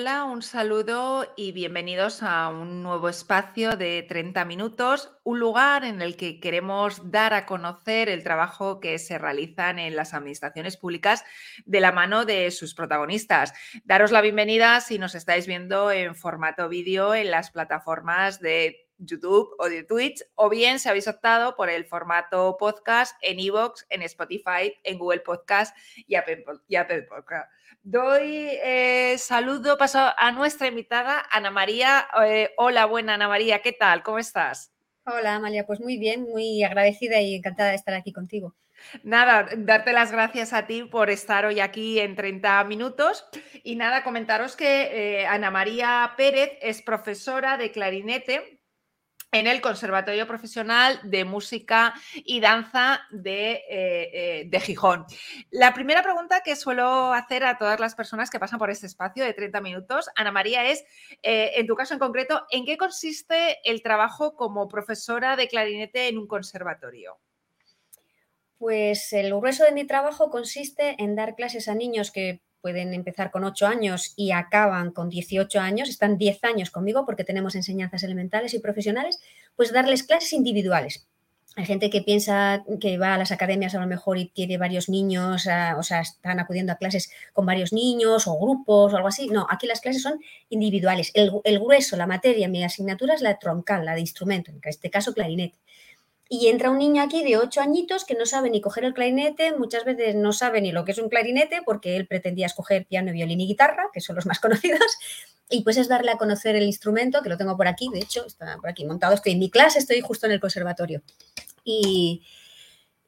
Hola, un saludo y bienvenidos a un nuevo espacio de 30 minutos, un lugar en el que queremos dar a conocer el trabajo que se realizan en las administraciones públicas de la mano de sus protagonistas. Daros la bienvenida si nos estáis viendo en formato vídeo en las plataformas de YouTube o de Twitch, o bien si habéis optado por el formato podcast en Evox, en Spotify, en Google Podcast y Apple, Podcast. Doy eh, saludo, paso a nuestra invitada, Ana María. Eh, hola, buena Ana María, ¿qué tal? ¿Cómo estás? Hola, Amalia, pues muy bien, muy agradecida y encantada de estar aquí contigo. Nada, darte las gracias a ti por estar hoy aquí en 30 minutos. Y nada, comentaros que eh, Ana María Pérez es profesora de clarinete en el Conservatorio Profesional de Música y Danza de, eh, eh, de, Gijón. La primera pregunta que suelo hacer a todas las personas que pasan por este espacio de 30 minutos, Ana María, es, eh, en tu caso en concreto, ¿en qué consiste el trabajo como profesora de clarinete en un conservatorio? Pues el grueso de mi trabajo consiste en dar clases a niños que pueden empezar con 8 años y acaban con 18 años, están 10 años conmigo porque tenemos enseñanzas elementales y profesionales, pues darles clases individuales. Hay gente que piensa que va a las academias a lo mejor y tiene varios niños, o sea, están acudiendo a clases con varios niños o grupos o algo así. No, aquí las clases son individuales. El, el grueso, la materia, mi asignatura es la troncal, la de instrumento, en este caso clarinete. Y entra un niño aquí de ocho añitos que no sabe ni coger el clarinete, muchas veces no sabe ni lo que es un clarinete porque él pretendía escoger piano, violín y guitarra, que son los más conocidos, y pues es darle a conocer el instrumento, que lo tengo por aquí, de hecho, está por aquí montado, estoy en mi clase, estoy justo en el conservatorio. Y,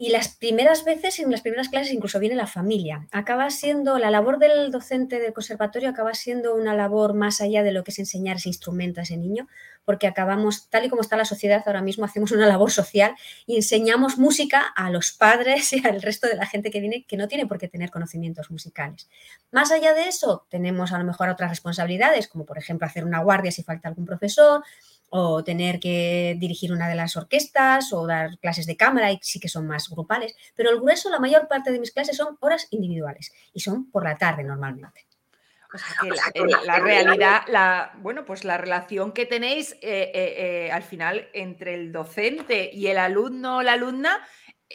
y las primeras veces, en las primeras clases, incluso viene la familia. Acaba siendo, la labor del docente del conservatorio acaba siendo una labor más allá de lo que es enseñar ese instrumento a ese niño, porque acabamos, tal y como está la sociedad ahora mismo, hacemos una labor social y enseñamos música a los padres y al resto de la gente que viene que no tiene por qué tener conocimientos musicales. Más allá de eso, tenemos a lo mejor otras responsabilidades, como por ejemplo hacer una guardia si falta algún profesor, o tener que dirigir una de las orquestas o dar clases de cámara y sí que son más grupales, pero el grueso, la mayor parte de mis clases son horas individuales y son por la tarde normalmente. O sea que la, realidad, la, bueno, pues la relación que tenéis eh, eh, eh, al final entre el docente y el alumno o la alumna,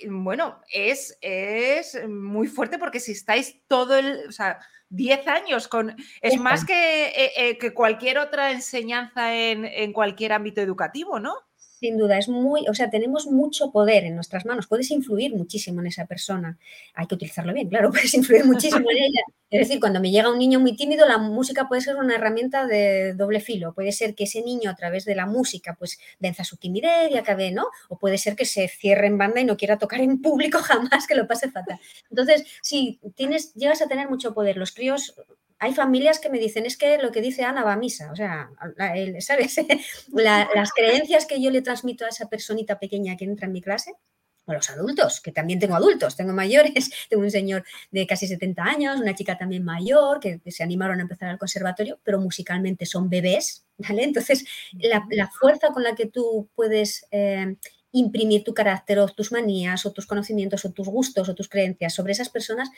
bueno, es, es muy fuerte porque si estáis todo el, o sea, 10 años, con, es más que, eh, eh, que cualquier otra enseñanza en, en cualquier ámbito educativo, ¿no? Sin duda, es muy, o sea, tenemos mucho poder en nuestras manos, puedes influir muchísimo en esa persona. Hay que utilizarlo bien, claro, puedes influir muchísimo en ella. Es decir, cuando me llega un niño muy tímido, la música puede ser una herramienta de doble filo. Puede ser que ese niño a través de la música pues venza su timidez y acabe, ¿no? O puede ser que se cierre en banda y no quiera tocar en público jamás, que lo pase fatal. Entonces, si tienes, llegas a tener mucho poder. Los críos hay familias que me dicen, es que lo que dice Ana va a misa, o sea, ¿sabes? las creencias que yo le transmito a esa personita pequeña que entra en mi clase, o los adultos, que también tengo adultos, tengo mayores, tengo un señor de casi 70 años, una chica también mayor, que, se animaron a empezar al conservatorio, pero musicalmente son bebés, ¿vale? Entonces, la, fuerza con la que tú puedes eh, imprimir tu carácter o tus manías o tus conocimientos o tus gustos o tus creencias sobre esas personas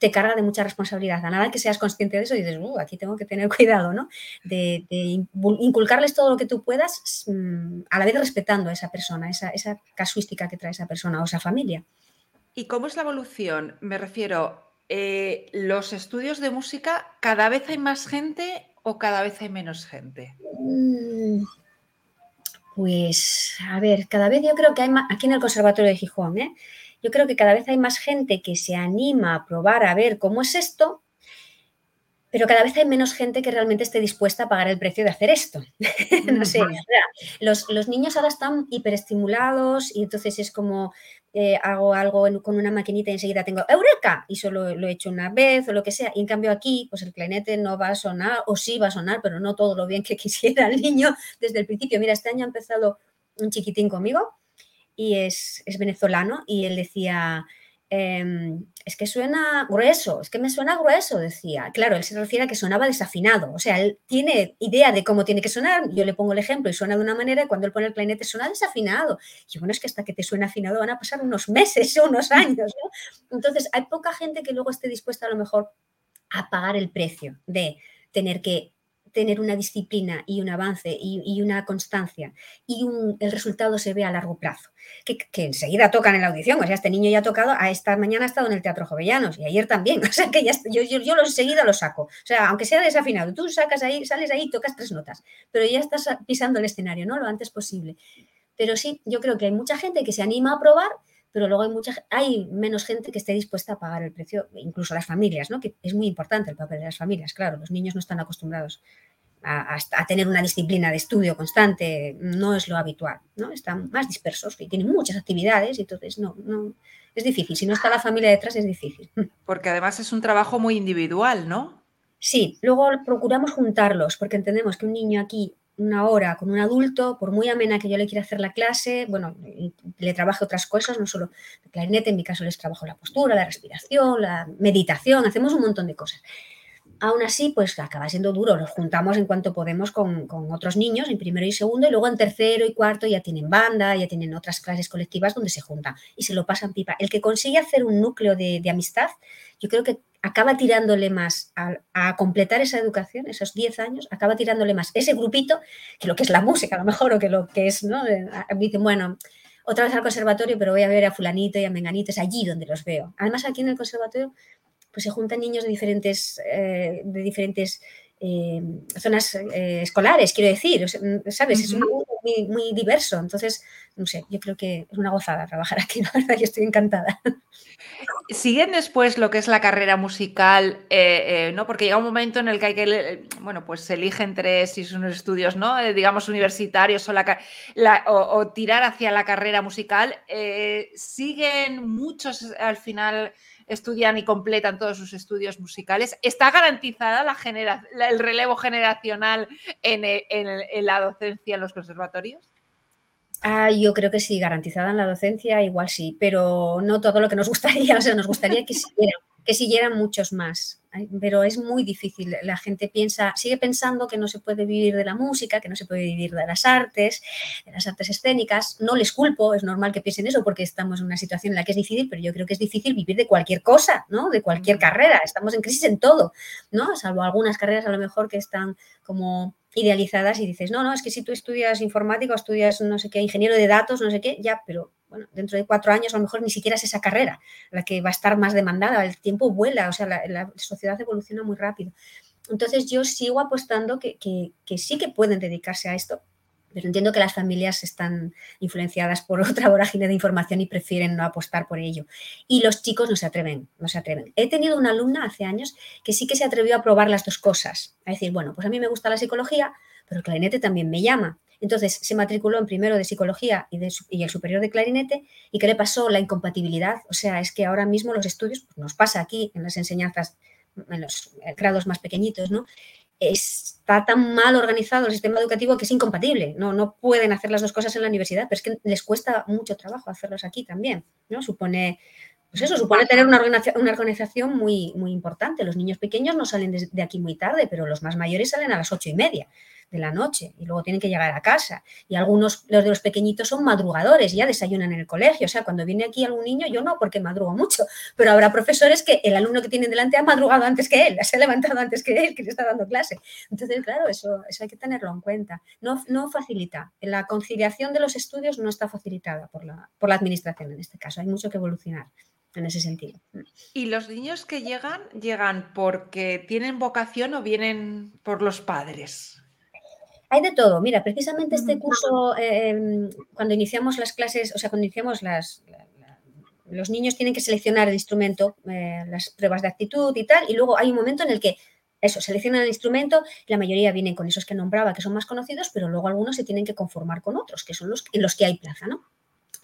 te carga de mucha responsabilidad. A nada que seas consciente de eso y dices, uh, aquí tengo que tener cuidado, ¿no? De, inculcarles todo lo que tú puedas, mm, a la vez respetando a esa persona, esa, casuística que trae esa persona o esa familia. ¿Y cómo es la evolución? Me refiero, eh, ¿los estudios de música cada vez hay más gente o cada vez hay menos gente? Mm, pues, a ver, cada vez yo creo que hay más, aquí en el Conservatorio de Gijón, ¿eh? Yo creo que cada vez hay más gente que se anima a probar a ver cómo es esto, pero cada vez hay menos gente que realmente esté dispuesta a pagar el precio de hacer esto. no sé, los, los, niños ahora están hiperestimulados y entonces es como eh, hago algo con una maquinita y enseguida tengo ¡Eureka! Y solo lo he hecho una vez o lo que sea. Y en cambio aquí, pues el clarinete no va a sonar, o sí va a sonar, pero no todo lo bien que quisiera el niño desde el principio. Mira, este año ha empezado un chiquitín conmigo y es, es venezolano y él decía, Em, es que suena grueso, es que me suena grueso, decía. Claro, él se refiere a que sonaba desafinado, o sea, él tiene idea de cómo tiene que sonar, yo le pongo el ejemplo y suena de una manera y cuando él pone el clarinete suena desafinado. Y bueno, es que hasta que te suene afinado van a pasar unos meses o unos años, Entonces, hay poca gente que luego esté dispuesta a lo mejor a pagar el precio de tener que tener una disciplina y un avance y, una constancia y el resultado se ve a largo plazo. Que, enseguida tocan en la audición, o sea, este niño ya ha tocado, a esta mañana ha estado en el Teatro Jovellanos y ayer también, o sea, que ya, yo, yo, yo lo enseguida lo saco, o sea, aunque sea desafinado, tú sacas ahí, sales ahí, tocas tres notas, pero ya estás pisando el escenario, ¿no? Lo antes posible. Pero sí, yo creo que hay mucha gente que se anima a probar, pero luego hay mucha hay menos gente que esté dispuesta a pagar el precio, incluso las familias, ¿no? Que es muy importante el papel de las familias, claro, los niños no están acostumbrados a, tener una disciplina de estudio constante, no es lo habitual, ¿no? Están más dispersos y tienen muchas actividades y entonces no, no, es difícil. Si no está la familia detrás es difícil. Porque además es un trabajo muy individual, ¿no? Sí, luego procuramos juntarlos porque entendemos que un niño aquí una hora con un adulto, por muy amena que yo le quiera hacer la clase, bueno, le trabajo otras cosas, no solo el clarinete, en mi caso les trabajo la postura, la respiración, la meditación, hacemos un montón de cosas. Aún así, pues acaba siendo duro, los juntamos en cuanto podemos con, otros niños, en primero y segundo, y luego en tercero y cuarto ya tienen banda, ya tienen otras clases colectivas donde se juntan y se lo pasan pipa. El que consigue hacer un núcleo de, amistad, yo creo que acaba tirándole más a, completar esa educación, esos 10 años, acaba tirándole más ese grupito que lo que es la música, a lo mejor, o que lo que es, ¿no? Dicen, bueno, otra vez al conservatorio, pero voy a ver a fulanito y a menganito, es allí donde los veo. Además, aquí en el conservatorio pues se juntan niños de diferentes, eh, de diferentes eh, zonas eh, escolares, quiero decir, ¿sabes? Es muy, muy, diverso. Entonces, no sé, yo creo que es una gozada trabajar aquí, la verdad, yo estoy encantada. ¿Siguen después lo que es la carrera musical, ¿no? Porque llega un momento en el que hay que, bueno, pues se elige entre si son estudios, ¿no? digamos, universitarios o, la, o, tirar hacia la carrera musical. ¿Siguen muchos al final estudian y completan todos sus estudios musicales. ¿Está garantizada la el relevo generacional eh, en, la docencia en los conservatorios? Ah, yo creo que sí, garantizada en la docencia, igual sí, pero no todo lo que nos gustaría. O sea, nos gustaría que siguieran, que siguieran muchos más pero es muy difícil. La gente piensa, sigue pensando que no se puede vivir de la música, que no se puede vivir de las artes, de las artes escénicas. No les culpo, es normal que piensen eso porque estamos en una situación en la que es difícil, pero yo creo que es difícil vivir de cualquier cosa, ¿no? De cualquier carrera. Estamos en crisis en todo, ¿no? Salvo algunas carreras a lo mejor que están como idealizadas y dices, no, no, es que si tú estudias informática o estudias no sé qué, ingeniero de datos, no sé qué, ya, pero bueno, dentro de cuatro años a lo mejor ni siquiera es esa carrera la que va a estar más demandada, el tiempo vuela, o sea, la, sociedad evoluciona muy rápido. Entonces yo sigo apostando que, sí que pueden dedicarse a esto, pero entiendo que las familias están influenciadas por otra vorágine de información y prefieren no apostar por ello. Y los chicos no se atreven, no se atreven. He tenido una alumna hace años que sí que se atrevió a probar las dos cosas, a decir, bueno, pues a mí me gusta la psicología, pero el clarinete también me llama. Entonces se matriculó en primero de psicología y, el superior de clarinete. ¿Y qué le pasó? La incompatibilidad. O sea, es que ahora mismo los estudios, pues nos pasa aquí en las enseñanzas, en los grados más pequeñitos, ¿no? Está tan mal organizado el sistema educativo que es incompatible. No, no pueden hacer las dos cosas en la universidad, pero es que les cuesta mucho trabajo hacerlos aquí también. ¿no? Supone pues eso supone tener una organización, una organización muy, muy importante. Los niños pequeños no salen de, aquí muy tarde, pero los más mayores salen a las ocho y media de la noche y luego tienen que llegar a casa. Y algunos, los de los pequeñitos, son madrugadores, ya desayunan en el colegio. O sea, cuando viene aquí algún niño, yo no, porque madrugo mucho, pero habrá profesores que el alumno que tienen delante ha madrugado antes que él, se ha levantado antes que él, que le está dando clase. Entonces, claro, eso, eso hay que tenerlo en cuenta. No, no facilita. La conciliación de los estudios no está facilitada por la, por la administración en este caso. Hay mucho que evolucionar en ese sentido. ¿Y los niños que llegan, llegan porque tienen vocación o vienen por los padres? Hay de todo. Mira, precisamente este curso, em, cuando iniciamos las clases, o sea, cuando iniciamos las, los niños tienen que seleccionar el instrumento, eh, las pruebas de actitud y tal, y luego hay un momento en el que eso, seleccionan el instrumento, la mayoría vienen con esos que nombraba, que son más conocidos, pero luego algunos se tienen que conformar con otros, que son los en los que hay plaza, ¿no?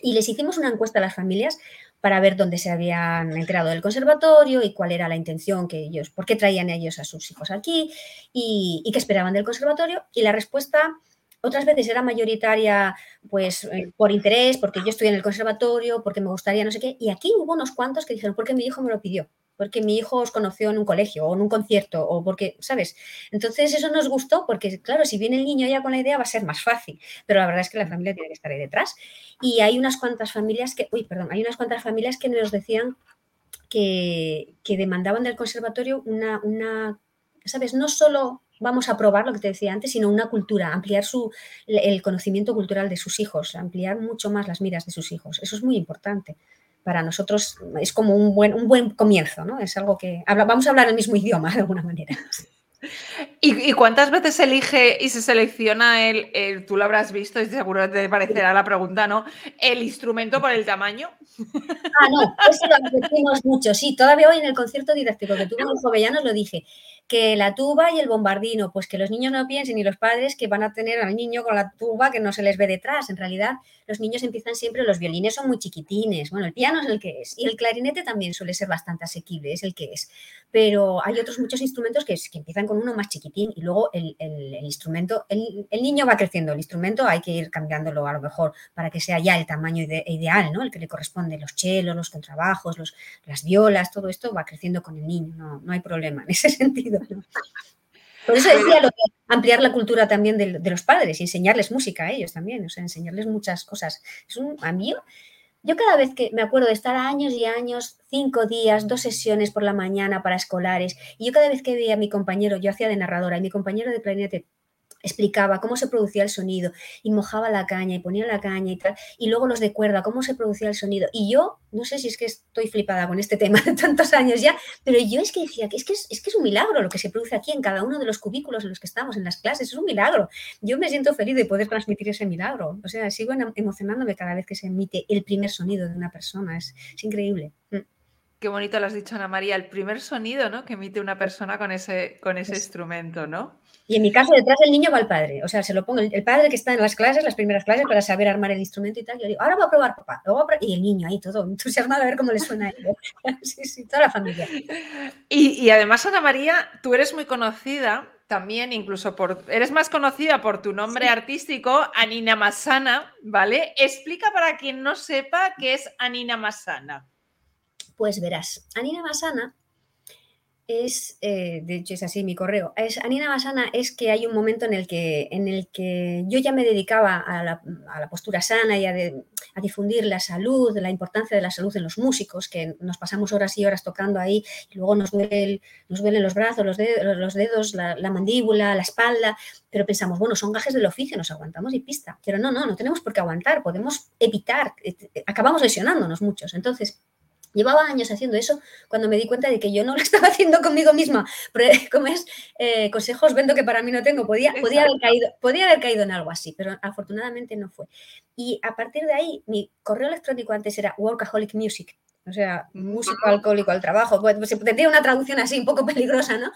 Y les hicimos una encuesta a las familias para ver dónde se habían enterado del conservatorio y cuál era la intención que ellos, por qué traían ellos a sus hijos aquí y, qué esperaban del conservatorio. Y la respuesta otras veces era mayoritaria pues eh, por interés, porque yo estoy en el conservatorio, porque me gustaría no sé qué. Y aquí hubo unos cuantos que dijeron, porque mi hijo me lo pidió porque mi hijo os conoció en un colegio o en un concierto o porque, ¿sabes? Entonces eso nos gustó porque, claro, si viene el niño ya con la idea va a ser más fácil, pero la verdad es que la familia tiene que estar ahí detrás. Y hay unas cuantas familias que, uy, perdón, hay unas cuantas familias que nos decían que, que demandaban del conservatorio una, una ¿sabes? No solo vamos a probar lo que te decía antes, sino una cultura, ampliar su, el conocimiento cultural de sus hijos, ampliar mucho más las miras de sus hijos. Eso es muy importante. Para nosotros es como un buen, un buen comienzo, ¿no? Es algo que vamos a hablar el mismo idioma de alguna manera. ¿Y, cuántas veces se elige y se selecciona el, tú lo habrás visto y seguro te parecerá la pregunta, ¿no? ¿El instrumento por el tamaño? Ah, no, eso lo repetimos mucho. Sí, todavía hoy en el concierto didáctico que tuve en Jovellanos lo dije que la tuba y el bombardino, pues que los niños no piensen y los padres que van a tener al niño con la tuba que no se les ve detrás. En realidad, los niños empiezan siempre, los violines son muy chiquitines, bueno, el piano es el que es, y el clarinete también suele ser bastante asequible, es el que es. Pero hay otros muchos instrumentos que, que empiezan con uno más chiquitín y luego el, instrumento, el, niño va creciendo, el instrumento hay que ir cambiándolo a lo mejor para que sea ya el tamaño ideal, ¿no? El que le corresponde, los chelos, los contrabajos, los, las violas, todo esto va creciendo con el niño, no, no hay problema en ese sentido. Por eso decía lo de ampliar la cultura también de, los padres y enseñarles música a ellos también, o sea, enseñarles muchas cosas. Es un amigo. Yo cada vez que me acuerdo de estar años y años, cinco días, dos sesiones por la mañana para escolares, y yo cada vez que veía a mi compañero, yo hacía de narradora, y mi compañero de clarinete explicaba cómo se producía el sonido y mojaba la caña y ponía la caña y tal, y luego los de cuerda, cómo se producía el sonido. Y yo, no sé si es que estoy flipada con este tema de tantos años ya, pero yo es que decía que es que es, que es un milagro lo que se produce aquí en cada uno de los cubículos en los que estamos, en las clases, es un milagro. Yo me siento feliz de poder transmitir ese milagro. O sea, sigo emocionándome cada vez que se emite el primer sonido de una persona, es, increíble. Mm. Qué bonito lo has dicho, Ana María, el primer sonido ¿no? que emite una persona con ese, con ese instrumento, ¿no? Y en mi caso, detrás del niño va el padre. O sea, se lo pongo el, padre que está en las clases, las primeras clases, para saber armar el instrumento y tal. Yo digo, ahora voy a probar, papá. Y el niño ahí todo entusiasmado a ver cómo le suena a él. sí, sí, toda la familia. Y, además, Ana María, tú eres muy conocida también, incluso por. Eres más conocida por tu nombre artístico, Anina Masana, ¿vale? Explica para quien no sepa qué es Anina Masana. Pues verás, Anina Masana es, eh, de hecho es así mi correo, es Anina Basana es que hay un momento en el que, en el que yo ya me dedicaba a la, postura sana y a, difundir la salud, la importancia de la salud en los músicos, que nos pasamos horas y horas tocando ahí y luego nos, duele, nos duelen los brazos, los dedos, los dedos la, la, mandíbula, la espalda, pero pensamos, bueno, son gajes del oficio, nos aguantamos y pista, pero no, no, no tenemos por qué aguantar, podemos evitar, eh, acabamos lesionándonos muchos, entonces Llevaba años haciendo eso cuando me di cuenta de que yo no lo estaba haciendo conmigo misma. Como es, eh, consejos vendo que para mí no tengo. Podía, podía, haber caído, podía haber caído en algo así, pero afortunadamente no fue. Y a partir de ahí, mi correo electrónico antes era Workaholic Music, o sea, músico alcohólico al trabajo. Pues, pues, tendría una traducción así un poco peligrosa, ¿no?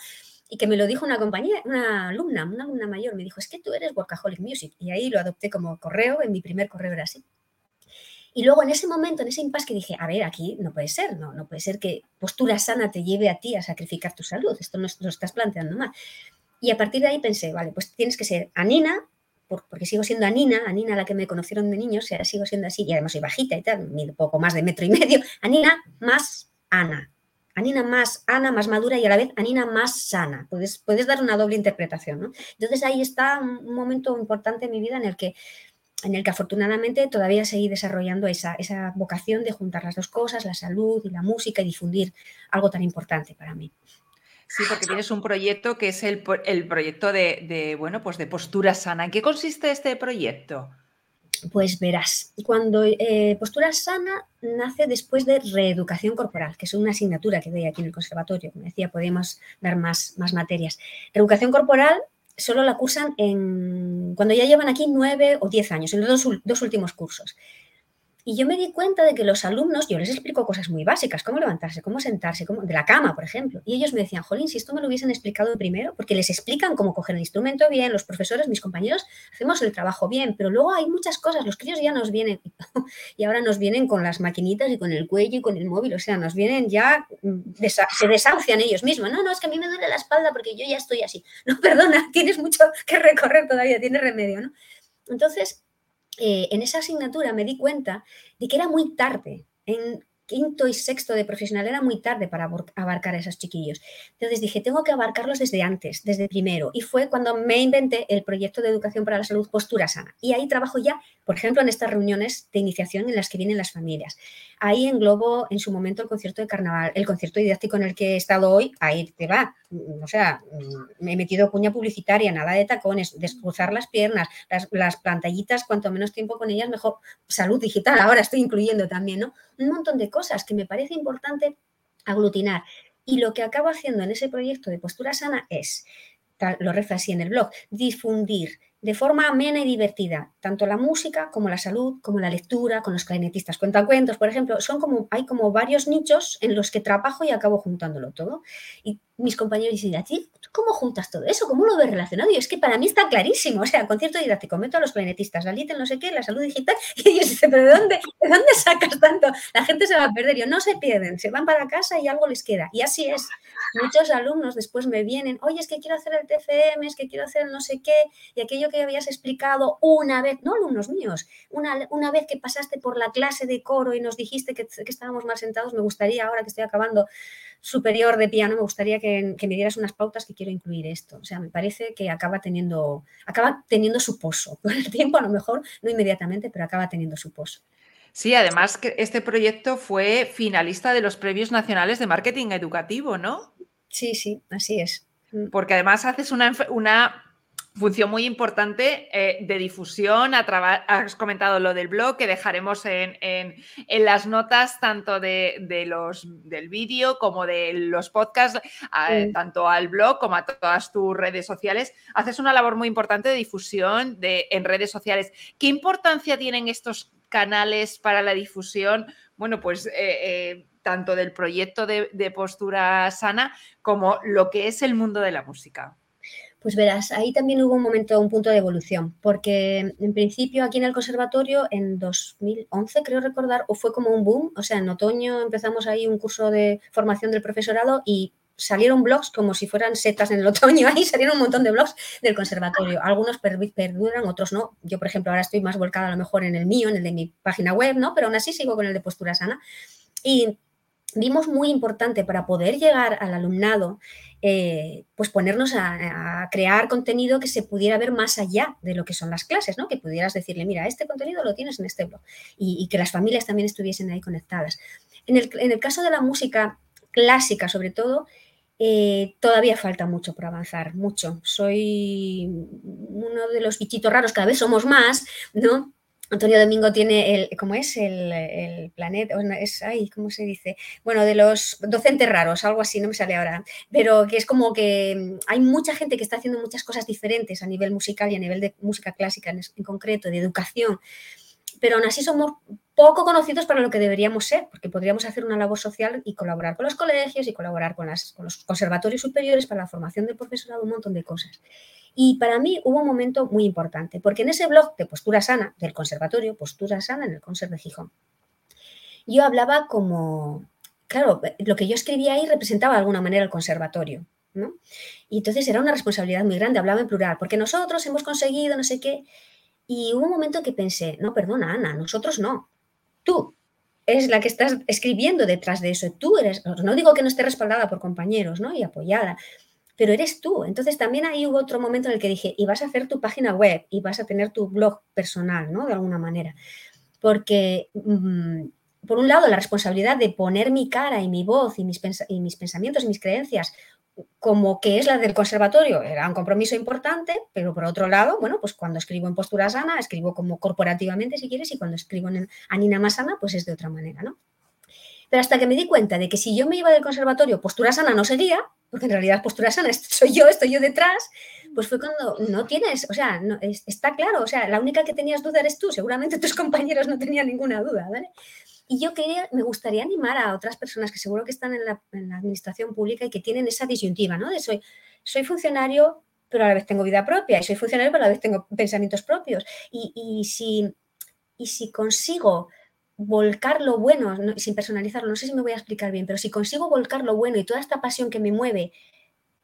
Y que me lo dijo una compañía, una alumna, una alumna mayor, me dijo, es que tú eres Workaholic Music. Y ahí lo adopté como correo, en mi primer correo era así. Y luego en ese momento, en ese impasse que dije, a ver, aquí no puede ser, no, no puede ser que postura sana te lleve a ti a sacrificar tu salud, esto no lo estás planteando mal. Y a partir de ahí pensé, vale, pues tienes que ser Anina, porque sigo siendo Anina, Anina la que me conocieron de niño, sigo siendo así, y además soy bajita y tal, un poco más de metro y medio, Anina más Ana. Anina más Ana, más madura y a la vez Anina más sana. Puedes, puedes dar una doble interpretación, ¿no? Entonces ahí está un momento importante en mi vida en el que en el que afortunadamente todavía seguí desarrollando esa, esa, vocación de juntar las dos cosas, la salud y la música y difundir algo tan importante para mí. Sí, porque tienes un proyecto que es el, el proyecto de, bueno, pues de postura sana. ¿En qué consiste este proyecto? Pues verás, cuando eh, postura sana nace después de reeducación corporal, que es una asignatura que doy aquí en el conservatorio. Como decía, podemos dar más, más materias. Reeducación corporal solo la cursan en, cuando ya llevan aquí nueve o diez años, en los dos últimos cursos. Y yo me di cuenta de que los alumnos, yo les explico cosas muy básicas, cómo levantarse, cómo sentarse, cómo, de la cama, por ejemplo. Y ellos me decían, Jolín, si esto me lo hubiesen explicado primero, porque les explican cómo coger el instrumento bien, los profesores, mis compañeros, hacemos el trabajo bien, pero luego hay muchas cosas, los críos ya nos vienen, y ahora nos vienen con las maquinitas y con el cuello y con el móvil, o sea, nos vienen ya, mm, se desahucian ellos mismos. No, no, es que a mí me duele la espalda porque yo ya estoy así. No, perdona, tienes mucho que recorrer todavía, tienes remedio, ¿no? Entonces, eh, en esa asignatura me di cuenta de que era muy tarde. En quinto y sexto de profesional era muy tarde para abarcar a esos chiquillos. Entonces dije, tengo que abarcarlos desde antes, desde primero. Y fue cuando me inventé el proyecto de educación para la salud Postura Sana. Y ahí trabajo ya, por ejemplo, en estas reuniones de iniciación en las que vienen las familias. Ahí englobo en su momento el concierto de carnaval, el concierto didáctico en el que he estado hoy, ahí te va. O sea, me he metido cuña publicitaria, nada de tacones, descruzar las piernas, las, las pantallitas, cuanto menos tiempo con ellas, mejor. Salud digital, ahora estoy incluyendo también, ¿no? Un montón de cosas que me parece importante aglutinar. Y lo que acabo haciendo en ese proyecto de postura sana es, lo rezo así en el blog, difundir de forma amena y divertida, tanto la música como la salud, como la lectura, con los clarinetistas cuentacuentos, por ejemplo, son como, hay como varios nichos en los que trabajo y acabo juntándolo todo. Y mis compañeros dicen, ¿cómo juntas todo eso? ¿Cómo lo ves relacionado? Y es que para mí está clarísimo, o sea, concierto didáctico, meto a los clarinetistas, la LIT, no sé qué, la salud digital, y ellos dicen, ¿pero de dónde, de dónde sacas tanto? La gente se va a perder, yo no se pierden, se van para casa y algo les queda. Y así es. Muchos alumnos después me vienen, oye, es que quiero hacer el TFM, es que quiero hacer no sé qué, y aquello que habías explicado una vez, no alumnos míos, una, una vez que pasaste por la clase de coro y nos dijiste que, que estábamos mal sentados, me gustaría, ahora que estoy acabando superior de piano, me gustaría que, que, me dieras unas pautas que quiero incluir esto. O sea, me parece que acaba teniendo, acaba teniendo su pozo. Con el tiempo, a lo mejor, no inmediatamente, pero acaba teniendo su pozo. Sí, además que este proyecto fue finalista de los premios nacionales de marketing educativo, ¿no? Sí, sí, así es. Mm. Porque además haces una, una función muy importante eh, de difusión. Has comentado lo del blog, que dejaremos en, las notas tanto de, los, del vídeo como de los podcasts, tanto al blog como a todas tus redes sociales. Haces una labor muy importante de difusión de, en redes sociales. ¿Qué importancia tienen estos canales para la difusión? Bueno, pues... Eh, eh, tanto del proyecto de postura sana como lo que es el mundo de la música. Pues verás, ahí también hubo un momento, un punto de evolución, porque en principio aquí en el conservatorio en 2011, creo recordar, o fue como un boom, o sea, en otoño empezamos ahí un curso de formación del profesorado y salieron blogs como si fueran setas en el otoño, ahí salieron un montón de blogs del conservatorio, algunos perduran, otros no, yo por ejemplo ahora estoy más volcada a lo mejor en el mío, en el de mi página web, ¿no? Pero aún así sigo con el de postura sana. Y vimos muy importante para poder llegar al alumnado, eh, pues ponernos a, crear contenido que se pudiera ver más allá de lo que son las clases, ¿no? Que pudieras decirle, mira, este contenido lo tienes en este blog y, que las familias también estuviesen ahí conectadas. En el, caso de la música clásica, sobre todo, eh, todavía falta mucho por avanzar, mucho. Soy uno de los bichitos raros, cada vez somos más, ¿no? Antonio Domingo tiene el, ¿cómo es? El, planeta, es, ay, ¿cómo se dice? Bueno, de los docentes raros, algo así, no me sale ahora, pero que es como que mm, hay mucha gente que está haciendo muchas cosas diferentes a nivel musical y a nivel de música clásica en, concreto, de educación, pero aún así somos poco conocidos para lo que deberíamos ser, porque podríamos hacer una labor social y colaborar con los colegios y colaborar con, los conservatorios superiores para la formación del profesorado, un montón de cosas. Y para mí hubo un momento muy importante, porque en ese blog de Postura Sana del conservatorio, Postura Sana en el Conser de Gijón, yo hablaba como, claro, lo que yo escribía ahí representaba de alguna manera el conservatorio, ¿no? Y entonces era una responsabilidad muy grande, hablaba en plural, porque nosotros hemos conseguido no sé qué. Y hubo un momento que pensé, no, perdona, Ana, nosotros no, tú eres la que estás escribiendo detrás de eso, tú eres, no digo que no esté respaldada por compañeros, ¿no? Y apoyada, pero eres tú. Entonces también ahí hubo otro momento en el que dije, y vas a hacer tu página web y vas a tener tu blog personal, ¿no? De alguna manera. Porque, mm, por un lado, la responsabilidad de poner mi cara y mi voz y mis, y mis pensamientos y mis creencias como que es la del conservatorio, era un compromiso importante, pero por otro lado, bueno, pues cuando escribo en postura sana, escribo como corporativamente, si quieres, y cuando escribo en Anina más sana, pues es de otra manera, ¿no? Pero hasta que me di cuenta de que si yo me iba del conservatorio, postura sana no seguía, porque en realidad postura sana soy yo, estoy yo detrás, pues fue cuando no tienes, o sea, no, está claro, o sea, la única que tenías duda eres tú, seguramente tus compañeros no tenían ninguna duda, ¿vale? Y yo quería, me gustaría animar a otras personas que seguro que están en la, administración pública y que tienen esa disyuntiva, ¿no? De soy, soy funcionario, pero a la vez tengo vida propia, y soy funcionario, pero a la vez tengo pensamientos propios. Y, y si, y si consigo volcar lo bueno, sin personalizarlo, no sé si me voy a explicar bien, pero si consigo volcar lo bueno y toda esta pasión que me mueve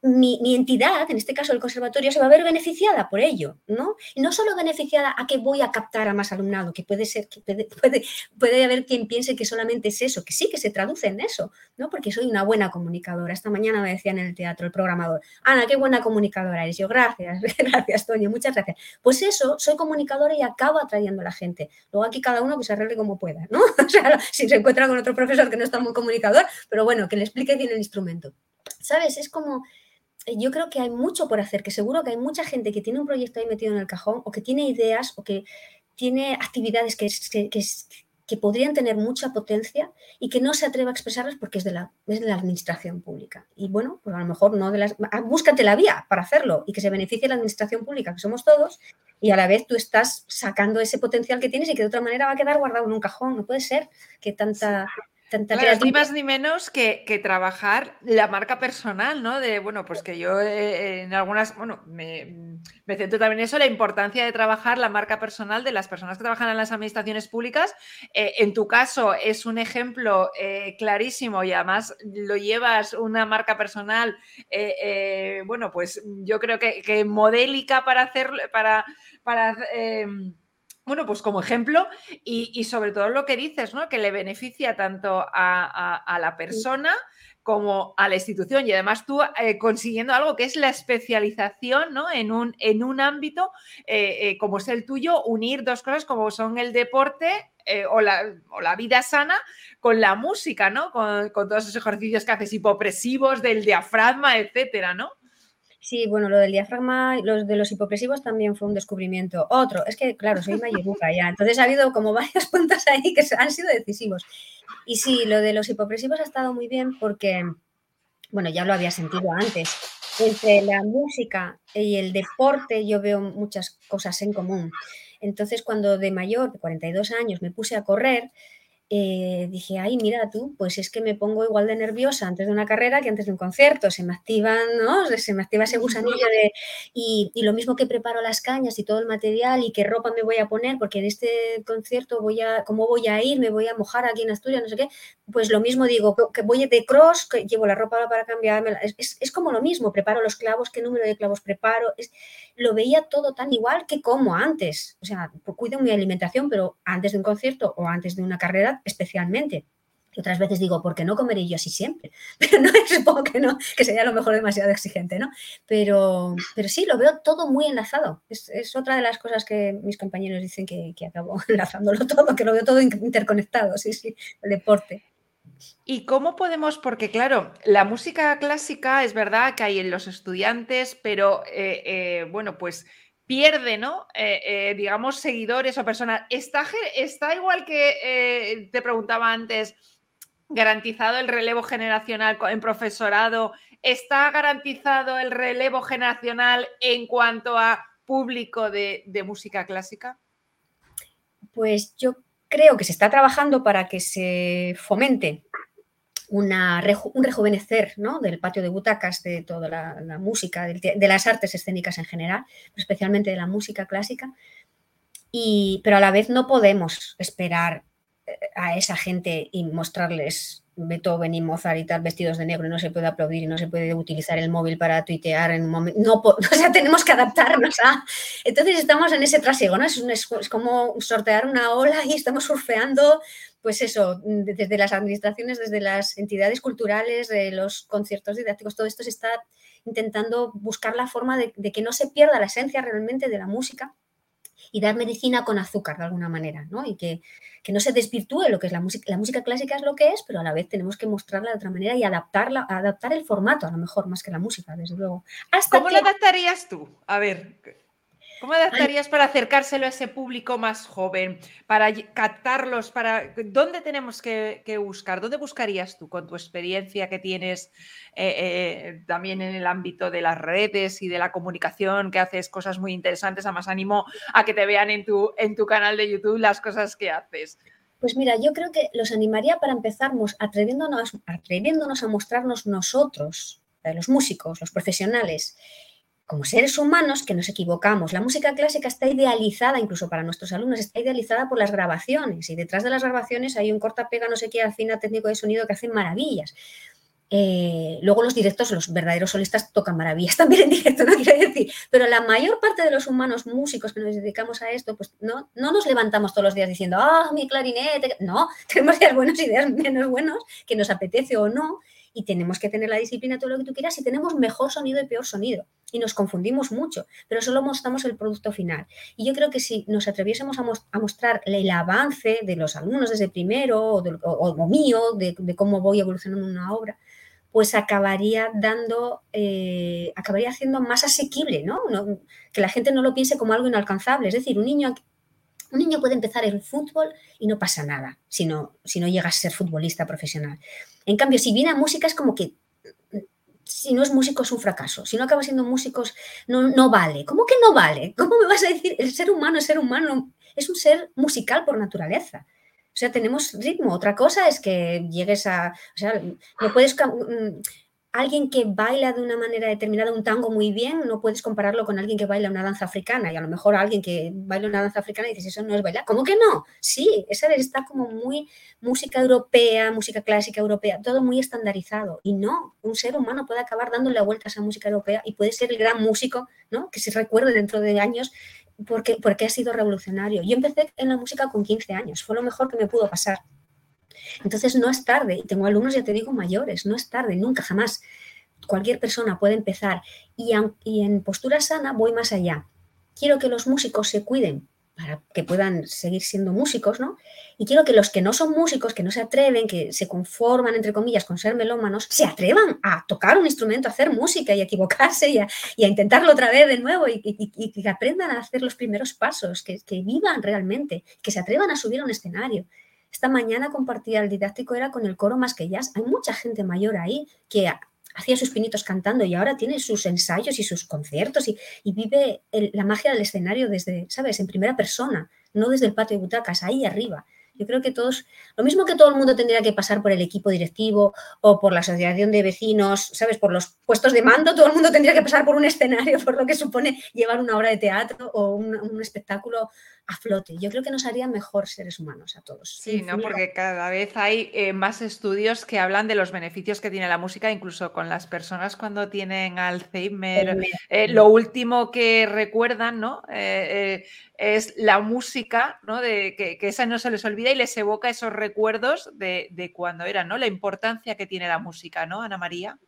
mi, entidad, en este caso el conservatorio, se va a ver beneficiada por ello, ¿no? No solo beneficiada a que voy a captar a más alumnado, que puede ser, que puede, puede, haber quien piense que solamente es eso, que sí, que se traduce en eso, ¿no? Porque soy una buena comunicadora. Esta mañana me decían en el teatro el programador, Ana, qué buena comunicadora eres. Yo, gracias, gracias, Toño, muchas gracias. Pues eso, soy comunicadora y acabo atrayendo a la gente. Luego aquí cada uno que se arregle como pueda, ¿no? O sea, si se encuentra con otro profesor que no está muy comunicador, pero bueno, que le explique bien el instrumento. ¿Sabes? Es como yo creo que hay mucho por hacer, que seguro que hay mucha gente que tiene un proyecto ahí metido en el cajón o que tiene ideas o que tiene actividades que, que, podrían tener mucha potencia y que no se atreva a expresarlas porque es de, la, de la administración pública. Y bueno, pues a lo mejor no de las... Ah, búscate la vía para hacerlo y que se beneficie la administración pública, que somos todos, y a la vez tú estás sacando ese potencial que tienes y que de otra manera va a quedar guardado en un cajón. No puede ser que tanta ni más ni menos que, trabajar la marca personal, ¿no? De, bueno, pues que yo eh, en algunas, bueno, me, me, centro también en eso, la importancia de trabajar la marca personal de las personas que trabajan en las administraciones públicas. Eh, en tu caso es un ejemplo eh, clarísimo y además lo llevas una marca personal, bueno, pues yo creo que, que modélica para hacer, para, para bueno, pues como ejemplo y, sobre todo lo que dices, ¿no? Que le beneficia tanto a, la persona como a la institución y además tú eh, consiguiendo algo que es la especialización ¿no? en, un, en un ámbito eh, eh, como es el tuyo, unir dos cosas como son el deporte o la, o, la, vida sana con la música, ¿no? Con, con, todos esos ejercicios que haces hipopresivos del diafragma, etcétera, ¿no? Sí, bueno, lo del diafragma, los de los hipopresivos también fue un descubrimiento. Otro, es que, claro, soy mayeruca ya, entonces ha habido como varios puntos ahí que han sido decisivos. Y sí, lo de los hipopresivos ha estado muy bien porque, bueno, ya lo había sentido antes. Entre la música y el deporte yo veo muchas cosas en común. Entonces, cuando de mayor, de 42 años, me puse a correr, eh, dije, ay, mira tú, pues es que me pongo igual de nerviosa antes de una carrera que antes de un concierto, se me activan, ¿no? Se me activa ese gusanillo de... Y, lo mismo que preparo las cañas y todo el material y qué ropa me voy a poner, porque en este concierto voy a, ¿cómo voy a ir? Me voy a mojar aquí en Asturias, no sé qué. Pues lo mismo digo, que voy de cross, que llevo la ropa para cambiarme. Es, es, como lo mismo, preparo los clavos, qué número de clavos preparo. Es, lo veía todo tan igual que como antes. O sea, cuido mi alimentación, pero antes de un concierto o antes de una carrera especialmente. Y otras veces digo, ¿por qué no comeré yo así siempre? Pero no, supongo que no, que sería a lo mejor demasiado exigente, ¿no? Pero, pero sí, lo veo todo muy enlazado. Es, otra de las cosas que mis compañeros dicen que, que acabo enlazándolo todo, que lo veo todo interconectado, sí, sí, el deporte. ¿Y cómo podemos? Porque claro, la música clásica es verdad que hay en los estudiantes, pero eh, eh, bueno, pues pierde, ¿no? Eh, eh, digamos, seguidores o personas. ¿Está, está igual que eh, te preguntaba antes, garantizado el relevo generacional en profesorado? ¿Está garantizado el relevo generacional en cuanto a público de, de música clásica? Pues yo creo que se está trabajando para que se fomente una, un rejuvenecer ¿no? del patio de butacas, de toda la, música, de, las artes escénicas en general, especialmente de la música clásica. Y, pero a la vez no podemos esperar a esa gente y mostrarles Beethoven y Mozart y tal vestidos de negro y no se puede aplaudir y no se puede utilizar el móvil para tuitear en un momento. No, o sea, tenemos que adaptarnos a. Entonces estamos en ese trasiego, ¿no? Es, es, como sortear una ola y estamos surfeando pues eso, desde las administraciones, desde las entidades culturales, de los conciertos didácticos, todo esto se está intentando buscar la forma de, que no se pierda la esencia realmente de la música y dar medicina con azúcar de alguna manera, ¿no? Y que, no se desvirtúe lo que es la música. La música clásica es lo que es, pero a la vez tenemos que mostrarla de otra manera y adaptarla, adaptar el formato, a lo mejor, más que la música, desde luego. ¿Cómo lo adaptarías tú? A ver, ¿Cómo adaptarías para acercárselo a ese público más joven, para captarlos, para dónde tenemos que, buscar? ¿Dónde buscarías tú con tu experiencia que tienes eh, eh, también en el ámbito de las redes y de la comunicación, que haces cosas muy interesantes? Además, animo a que te vean en tu, en tu canal de YouTube las cosas que haces. Pues mira, yo creo que los animaría para empezar atreviéndonos, atreviéndonos a mostrarnos nosotros, eh, los músicos, los profesionales, como seres humanos que nos equivocamos. La música clásica está idealizada, incluso para nuestros alumnos, está idealizada por las grabaciones y detrás de las grabaciones hay un corta pega, no sé qué, afina técnico de sonido que hace maravillas. Eh, luego los directos, los verdaderos solistas tocan maravillas también en directo, no quiero decir, pero la mayor parte de los humanos músicos que nos dedicamos a esto, pues no, no nos levantamos todos los días diciendo, ah, mi clarinete, no, tenemos días buenos y días menos buenos, que nos apetece o no, y tenemos que tener la disciplina, todo lo que tú quieras, y tenemos mejor sonido y peor sonido. Y nos confundimos mucho, pero solo mostramos el producto final. Y yo creo que si nos atreviésemos a, mostrar el avance de los alumnos desde primero o, mío, de, cómo voy evolucionando una obra, pues acabaría dando, eh, acabaría haciendo más asequible, ¿no? Que la gente no lo piense como algo inalcanzable. Es decir, un niño un niño puede empezar el fútbol y no pasa nada si no, si no llega a ser futbolista profesional. En cambio, si viene a música es como que si no es músico es un fracaso. Si no acaba siendo músico no, no vale. ¿Cómo que no vale? ¿Cómo me vas a decir? El ser humano, el ser humano es un ser musical por naturaleza. O sea, tenemos ritmo. Otra cosa es que llegues a... O sea, no puedes mm, alguien que baila de una manera determinada un tango muy bien, no puedes compararlo con alguien que baila una danza africana. Y a lo mejor alguien que baila una danza africana y dices, eso no es bailar. ¿Cómo que no? Sí, esa está como muy música europea, música clásica europea, todo muy estandarizado. Y no, un ser humano puede acabar dándole vueltas a esa música europea y puede ser el gran músico, ¿no? Que se recuerde dentro de años porque, porque ha sido revolucionario. Yo empecé en la música con 15 años, fue lo mejor que me pudo pasar. Entonces no es tarde, y tengo alumnos, ya te digo, mayores, no es tarde, nunca, jamás. Cualquier persona puede empezar y, y en postura sana voy más allá. Quiero que los músicos se cuiden para que puedan seguir siendo músicos, ¿no? Y quiero que los que no son músicos, que no se atreven, que se conforman, entre comillas, con ser melómanos, se atrevan a tocar un instrumento, a hacer música y a equivocarse y a, intentarlo otra vez de nuevo y, que aprendan a hacer los primeros pasos, que, que vivan realmente, que se atrevan a subir a un escenario, esta mañana compartía el didáctico, era con el coro más que jazz. Hay mucha gente mayor ahí que hacía sus pinitos cantando y ahora tiene sus ensayos y sus conciertos y, vive la magia del escenario desde, ¿sabes?, en primera persona, no desde el patio de butacas, ahí arriba. Yo creo que todos, lo mismo que todo el mundo tendría que pasar por el equipo directivo o por la asociación de vecinos, ¿sabes? Por los puestos de mando, todo el mundo tendría que pasar por un escenario, por lo que supone llevar una obra de teatro o un espectáculo a flote. Yo creo que nos haría mejor seres humanos a todos. Sí, ¿no? porque cada vez hay eh, más estudios que hablan de los beneficios que tiene la música, incluso con las personas cuando tienen Alzheimer. Eh, lo último que recuerdan, ¿no? Eh, es la música, ¿no? De que, esa no se les olvida y les evoca esos recuerdos de, de cuando eran, ¿no? La importancia que tiene la música, ¿no, Ana María?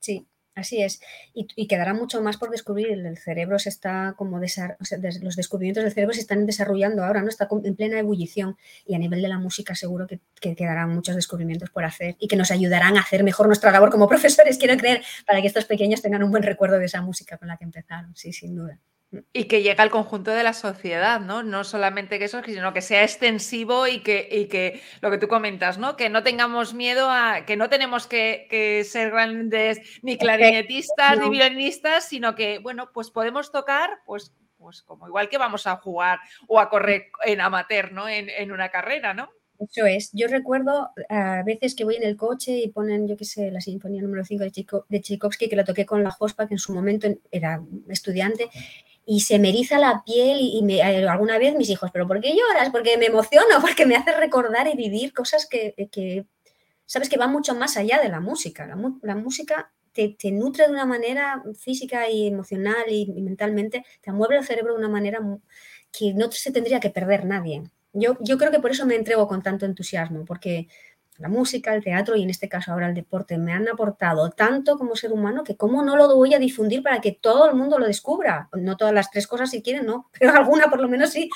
Sí, Así es, y, quedará mucho más por descubrir. El cerebro se está como los descubrimientos del cerebro se están desarrollando ahora, ¿no? Está en plena ebullición y a nivel de la música seguro que, que, quedarán muchos descubrimientos por hacer y que nos ayudarán a hacer mejor nuestra labor como profesores, quiero creer, para que estos pequeños tengan un buen recuerdo de esa música con la que empezaron, sí, sin duda. Y que llegue al conjunto de la sociedad, ¿no? No solamente que eso, sino que sea extensivo y que, y que lo que tú comentas, ¿no? Que no tengamos miedo a, que no tenemos que, ser grandes ni clarinetistas ni violinistas, sino que, bueno, pues podemos tocar, pues, pues como igual que vamos a jugar o a correr en amateur, ¿no? En, una carrera, ¿no? Eso es. Yo recuerdo a veces que voy en el coche y ponen, yo qué sé, la Sinfonía número 5 de, de Tchaikovsky, que la toqué con la Jospa, que en su momento era estudiante, y se me eriza la piel y, me, eh, alguna vez mis hijos, pero ¿por qué lloras? Porque me emociono, porque me hace recordar y vivir cosas que, sabes, que van mucho más allá de la música. La, música te, nutre de una manera física y emocional y, mentalmente, te amueve el cerebro de una manera que no se tendría que perder nadie. Yo, yo creo que por eso me entrego con tanto entusiasmo, porque la música, el teatro y en este caso ahora el deporte me han aportado tanto como ser humano que cómo no lo voy a difundir para que todo el mundo lo descubra. No todas las tres cosas si quieren, no, pero alguna por lo menos sí.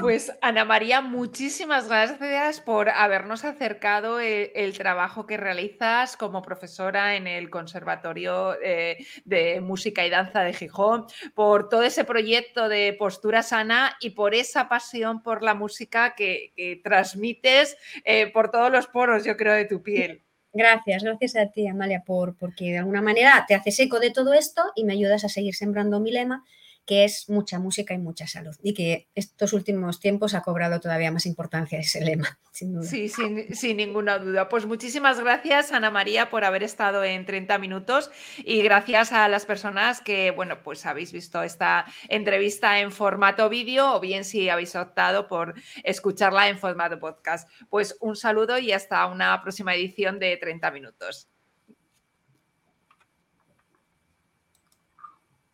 Pues Ana María, muchísimas gracias por habernos acercado eh, el, trabajo que realizas como profesora en el Conservatorio eh, de Música y Danza de Gijón, por todo ese proyecto de postura sana y por esa pasión por la música que, transmites eh, por todos los poros, yo creo, de tu piel. Gracias, gracias a ti, Amalia, por, porque de alguna manera te haces eco de todo esto y me ayudas a seguir sembrando mi lema que es mucha música y mucha salud. Y que estos últimos tiempos ha cobrado todavía más importancia ese lema, sin duda. Sí, sin, sin ninguna duda. Pues muchísimas gracias, Ana María, por haber estado en 30 minutos y gracias a las personas que, bueno, pues habéis visto esta entrevista en formato vídeo o bien si habéis optado por escucharla en formato podcast. Pues un saludo y hasta una próxima edición de 30 minutos.